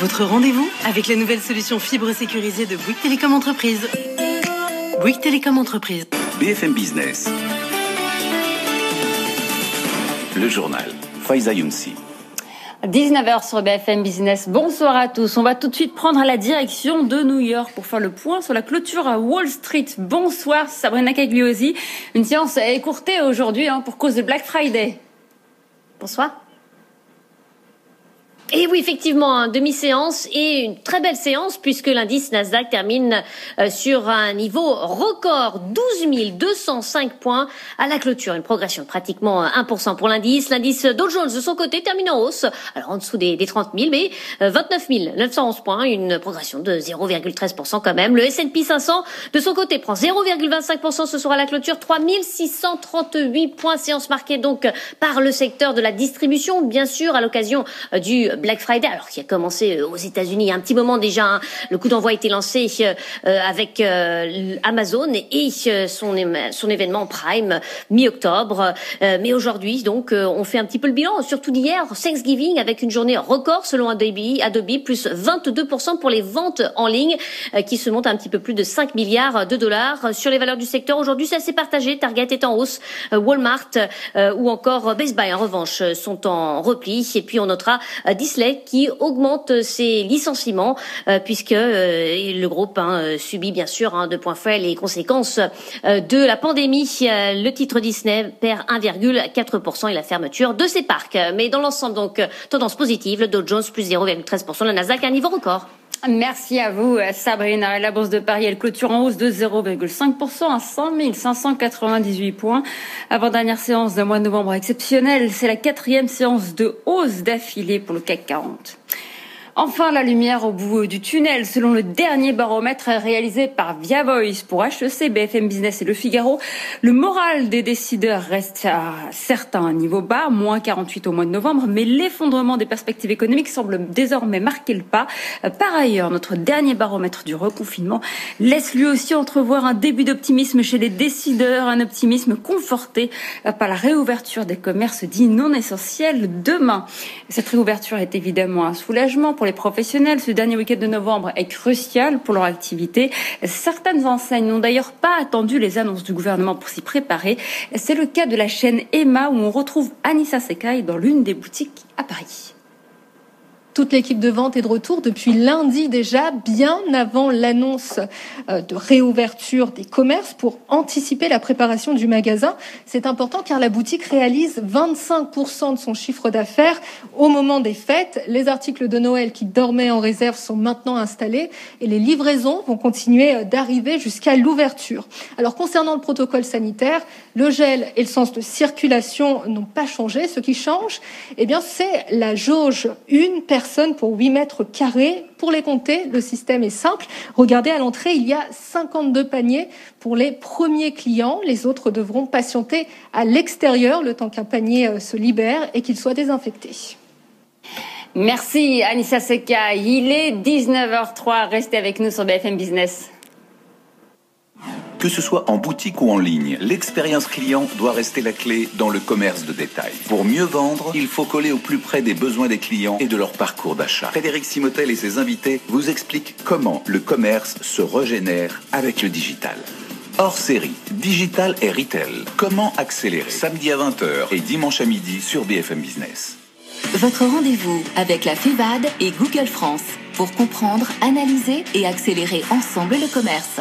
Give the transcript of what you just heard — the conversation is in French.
Votre rendez-vous avec la nouvelle solution fibre sécurisée de Bouygues Télécom Entreprise. Bouygues Télécom Entreprise. BFM Business. Le journal. Faiza Younsi. 19h sur BFM Business. Bonsoir à tous. On va tout de suite prendre la direction de New York pour faire le point sur la clôture à Wall Street. Bonsoir Sabrina Cagliosi. Une séance écourtée aujourd'hui hein, pour cause de Black Friday. Bonsoir. Et oui, effectivement, demi-séance et une très belle séance puisque l'indice Nasdaq termine euh, sur un niveau record 12 205 points à la clôture, une progression de pratiquement 1% pour l'indice. L'indice Dow Jones de son côté termine en hausse, alors en dessous des, 30 000, mais 29 euh, 911 points, une progression de 0,13% quand même. Le S&P 500 de son côté prend 0,25% ce soir à la clôture, 3 638 points, séance marquée donc par le secteur de la distribution, bien sûr à l'occasion euh, du Black Friday, alors qui a commencé euh, aux États-Unis il y a un petit moment déjà. Hein. Le coup d'envoi a été lancé euh, euh, avec Amazon et son, son événement Prime mi-octobre. mais aujourd'hui, donc, on fait un petit peu le bilan, surtout d'hier, Thanksgiving, avec une journée record selon Adobe, Adobe plus 22% pour les ventes en ligne, qui se montent à un petit peu plus de 5 milliards de dollars. Sur les valeurs du secteur, aujourd'hui, c'est assez partagé. Target est en hausse, Walmart ou encore Best Buy, en revanche, sont en repli. Et puis, on notera Disney qui augmente ses licenciements euh, puisque euh, le groupe hein, euh, subit bien sûr hein, de point faible les conséquences de la pandémie. Le titre Disney perd 1,4% et la fermeture de ses parcs. Mais dans l'ensemble, donc, tendance positive, le Dow Jones plus 0,13%, le Nasdaq à un niveau record. Merci à vous, Sabrina. La Bourse de Paris, elle clôture en hausse de 0,5% à 100 598 points. Avant-dernière séance d'un mois de novembre exceptionnel, c'est la quatrième séance de hausse d'affilée pour le CAC 40. Enfin, la lumière au bout du tunnel, selon le dernier baromètre réalisé par Via Voice pour HEC, BFM Business et Le Figaro. Le moral des décideurs reste à certains niveaux bas, moins 48 au mois de novembre, mais l'effondrement des perspectives économiques semble désormais marquer le pas. Par ailleurs, notre dernier baromètre du reconfinement laisse lui aussi entrevoir un début d'optimisme chez les décideurs, un optimisme conforté par la réouverture des commerces dits non essentiels demain. Cette réouverture est évidemment un soulagement pour les professionnels. Ce dernier week-end de novembre est crucial pour leur activité. Certaines enseignes n'ont d'ailleurs pas attendu les annonces du gouvernement pour s'y préparer. C'est le cas de la chaîne Emma où on retrouve Anissa Sekai dans l'une des boutiques à Paris. Toute l'équipe de vente est de retour depuis lundi déjà, bien avant l'annonce euh, de réouverture des commerces pour anticiper la préparation du magasin. C'est important car la boutique réalise 25% de son chiffre d'affaires au moment des fêtes. Les articles de Noël qui dormaient en réserve sont maintenant installés et les livraisons vont continuer euh, d'arriver jusqu'à l'ouverture. Alors concernant le protocole sanitaire, le gel et le sens de circulation n'ont pas changé. Ce qui change, eh bien, c'est la jauge une personne pour 8 mètres carrés. Pour les compter, le système est simple. Regardez à l'entrée, il y a 52 paniers pour les premiers clients. Les autres devront patienter à l'extérieur le temps qu'un panier euh, se libère et qu'il soit désinfecté. Merci Anissa Seka. Il est 19h03. Restez avec nous sur BFM Business. Que ce soit en boutique ou en ligne, l'expérience client doit rester la clé dans le commerce de détail. Pour mieux vendre, il faut coller au plus près des besoins des clients et de leur parcours d'achat. Frédéric Simotel et ses invités vous expliquent comment le commerce se régénère avec le digital. Hors série, digital et retail. Comment accélérer Samedi à 20h et dimanche à midi sur BFM Business. Votre rendez-vous avec la FEVAD et Google France pour comprendre, analyser et accélérer ensemble le commerce.